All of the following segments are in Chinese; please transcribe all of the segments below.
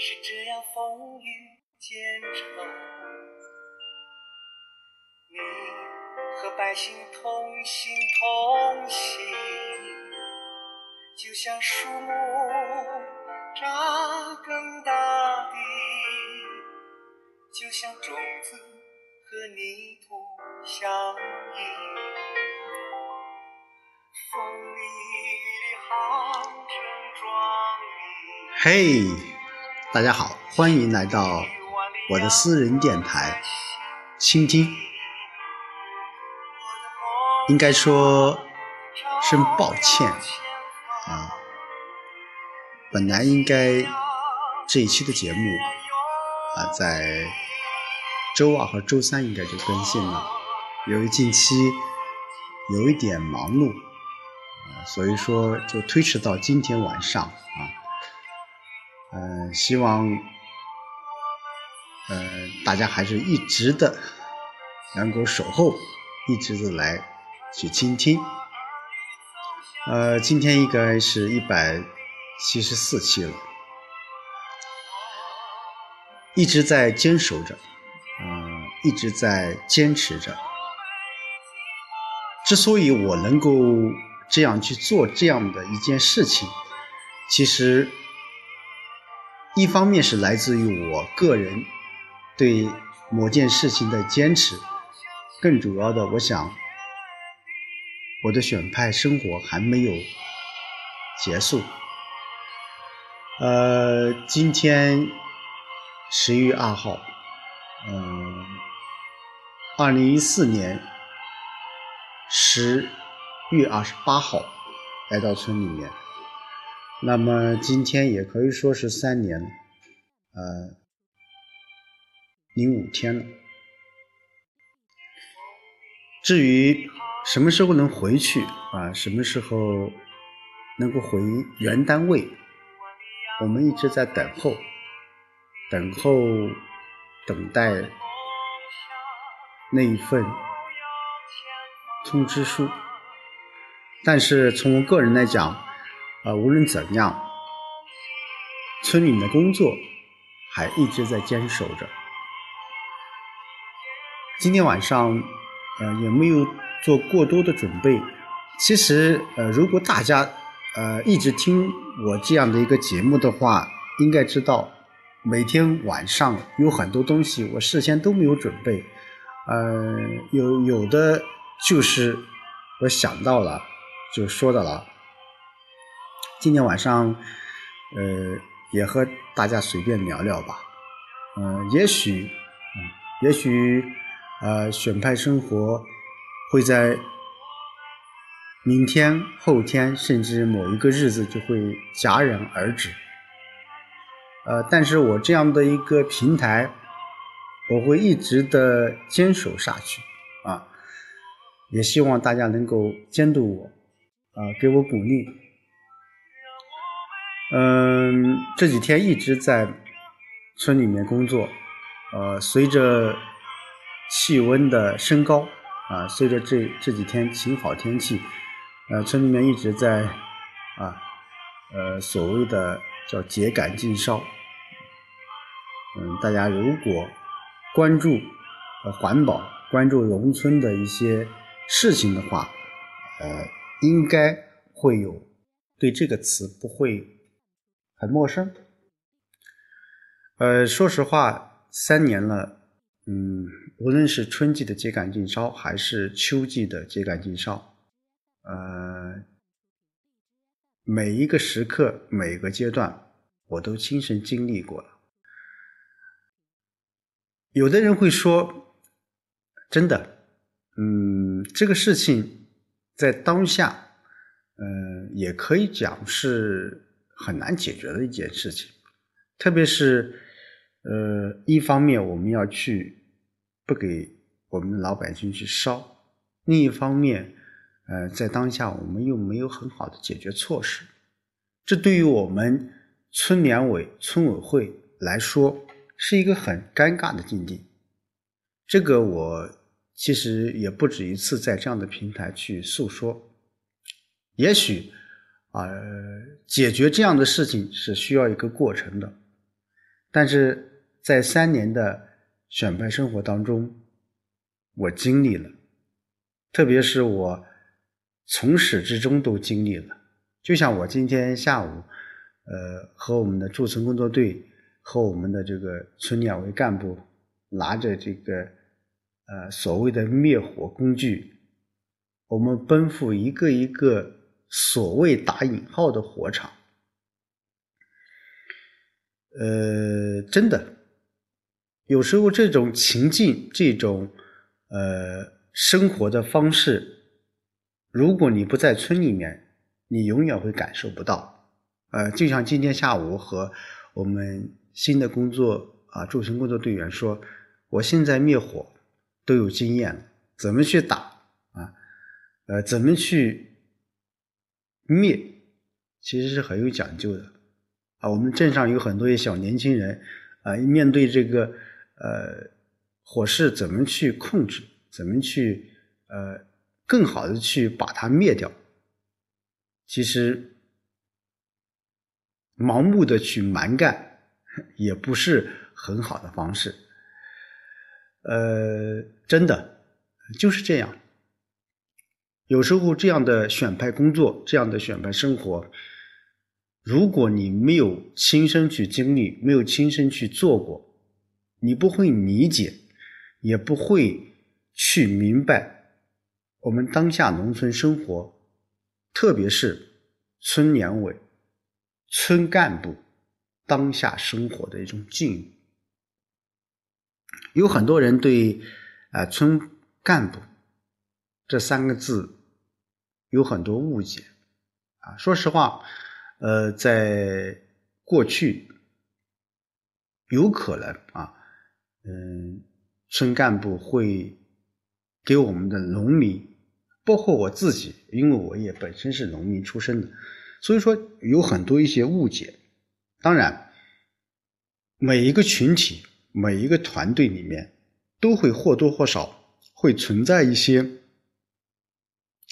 是这样风雨兼程，你和百姓同心同行，就像树木扎根大地，就像种子和泥土相依。风里的航程壮丽。嘿大家好，欢迎来到我的私人电台，倾听。应该说声抱歉啊，本来应该这一期的节目啊，在周二和周三应该就更新了，由于近期有一点忙碌啊，所以说就推迟到今天晚上啊。嗯，希望，嗯，大家还是一直的能够守候，一直的来去倾听。呃，今天应该是一百七十四期了，一直在坚守着，嗯，一直在坚持着。之所以我能够这样去做这样的一件事情，其实。一方面是来自于我个人对某件事情的坚持，更主要的，我想我的选派生活还没有结束。呃，今天十一月二号，嗯，二零一四年十月二十八号来到村里面。那么今天也可以说是三年，呃，零五天了。至于什么时候能回去啊，什么时候能够回原单位，我们一直在等候，等候，等待那一份通知书。但是从我个人来讲，啊，无论怎样，村里面的工作还一直在坚守着。今天晚上，呃，也没有做过多的准备。其实，呃，如果大家呃一直听我这样的一个节目的话，应该知道，每天晚上有很多东西我事先都没有准备。呃，有有的就是我想到了就说到了。今天晚上，呃，也和大家随便聊聊吧。嗯，也许，也许，呃，选派生活会在明天、后天，甚至某一个日子就会戛然而止。呃，但是我这样的一个平台，我会一直的坚守下去。啊，也希望大家能够监督我，啊，给我鼓励。嗯，这几天一直在村里面工作，呃，随着气温的升高，啊，随着这这几天晴好天气，呃，村里面一直在啊，呃，所谓的叫秸秆禁烧。嗯，大家如果关注呃环保、关注农村的一些事情的话，呃，应该会有对这个词不会。很陌生，呃，说实话，三年了，嗯，无论是春季的秸秆禁烧，还是秋季的秸秆禁烧，呃，每一个时刻，每个阶段，我都亲身经历过了。有的人会说，真的，嗯，这个事情在当下，嗯，也可以讲是。很难解决的一件事情，特别是，呃，一方面我们要去不给我们老百姓去烧，另一方面，呃，在当下我们又没有很好的解决措施，这对于我们村联委、村委会来说是一个很尴尬的境地。这个我其实也不止一次在这样的平台去诉说，也许。啊，解决这样的事情是需要一个过程的。但是在三年的选派生活当中，我经历了，特别是我从始至终都经历了。就像我今天下午，呃，和我们的驻村工作队和我们的这个村两位干部拿着这个呃所谓的灭火工具，我们奔赴一个一个所谓打引号的火场。呃，真的，有时候这种情境，这种呃生活的方式，如果你不在村里面，你永远会感受不到。呃，就像今天下午和我们新的工作啊驻村工作队员说，我现在灭火都有经验了，怎么去打啊？呃，怎么去灭，其实是很有讲究的。啊，我们镇上有很多小年轻人，啊，面对这个呃火势，怎么去控制？怎么去呃更好的去把它灭掉？其实盲目的去蛮干，也不是很好的方式。呃，真的就是这样。有时候这样的选派工作，这样的选派生活。如果你没有亲身去经历，没有亲身去做过，你不会理解，也不会去明白我们当下农村生活，特别是村联委、村干部当下生活的一种境遇。有很多人对“啊村干部”这三个字有很多误解，啊，说实话。呃，在过去，有可能啊，嗯，村干部会给我们的农民，包括我自己，因为我也本身是农民出身的，所以说有很多一些误解。当然，每一个群体、每一个团队里面，都会或多或少会存在一些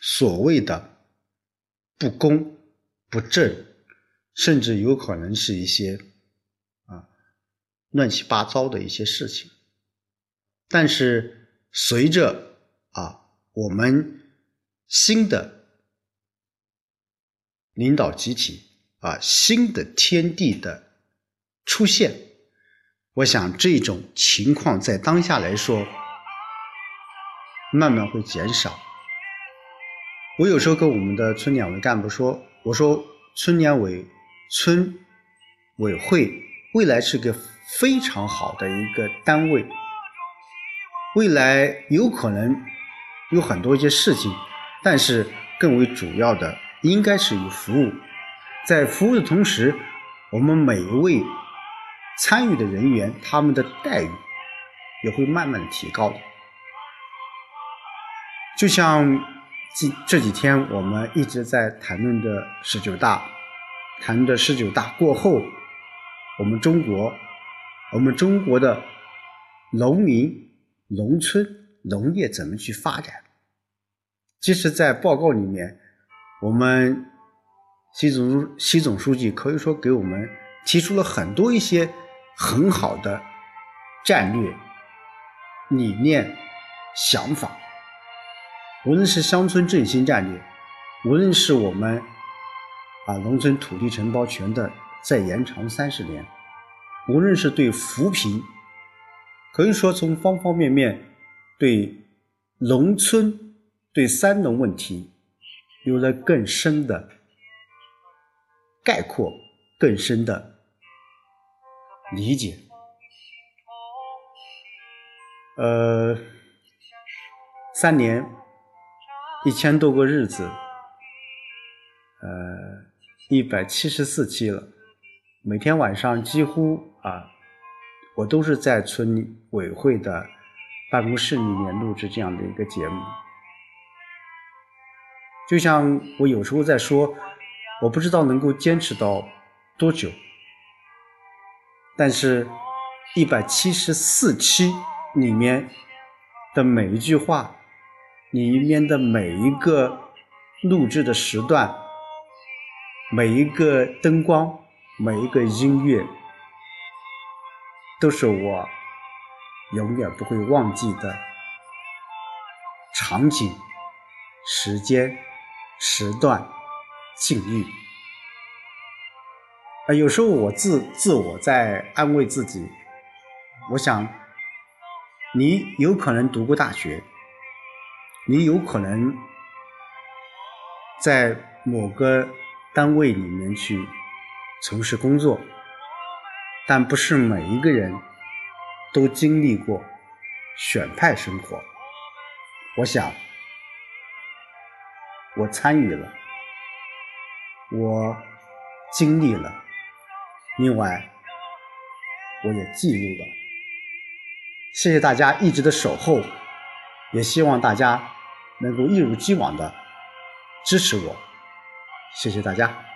所谓的不公、不正。甚至有可能是一些啊乱七八糟的一些事情，但是随着啊我们新的领导集体啊新的天地的出现，我想这种情况在当下来说慢慢会减少。我有时候跟我们的村两位干部说，我说村两委。村委会未来是个非常好的一个单位，未来有可能有很多一些事情，但是更为主要的应该是以服务，在服务的同时，我们每一位参与的人员他们的待遇也会慢慢的提高的。就像这这几天我们一直在谈论的十九大。谈的十九大过后，我们中国，我们中国的农民、农村、农业怎么去发展？其实，在报告里面，我们习总习总书记可以说给我们提出了很多一些很好的战略理念、想法。无论是乡村振兴战略，无论是我们。啊农村土地承包权的再延长三十年，无论是对扶贫，可以说从方方面面对农村、对三农问题有了更深的概括、更深的理解。呃，三年一千多个日子，呃。一百七十四期了，每天晚上几乎啊，我都是在村委会的办公室里面录制这样的一个节目。就像我有时候在说，我不知道能够坚持到多久，但是，一百七十四期里面的每一句话，里面的每一个录制的时段。每一个灯光，每一个音乐，都是我永远不会忘记的场景、时间、时段、境遇。啊，有时候我自自我在安慰自己，我想，你有可能读过大学，你有可能在某个单位里面去从事工作，但不是每一个人都经历过选派生活。我想，我参与了，我经历了。另外，我也记录了。谢谢大家一直的守候，也希望大家能够一如既往的支持我。谢谢大家。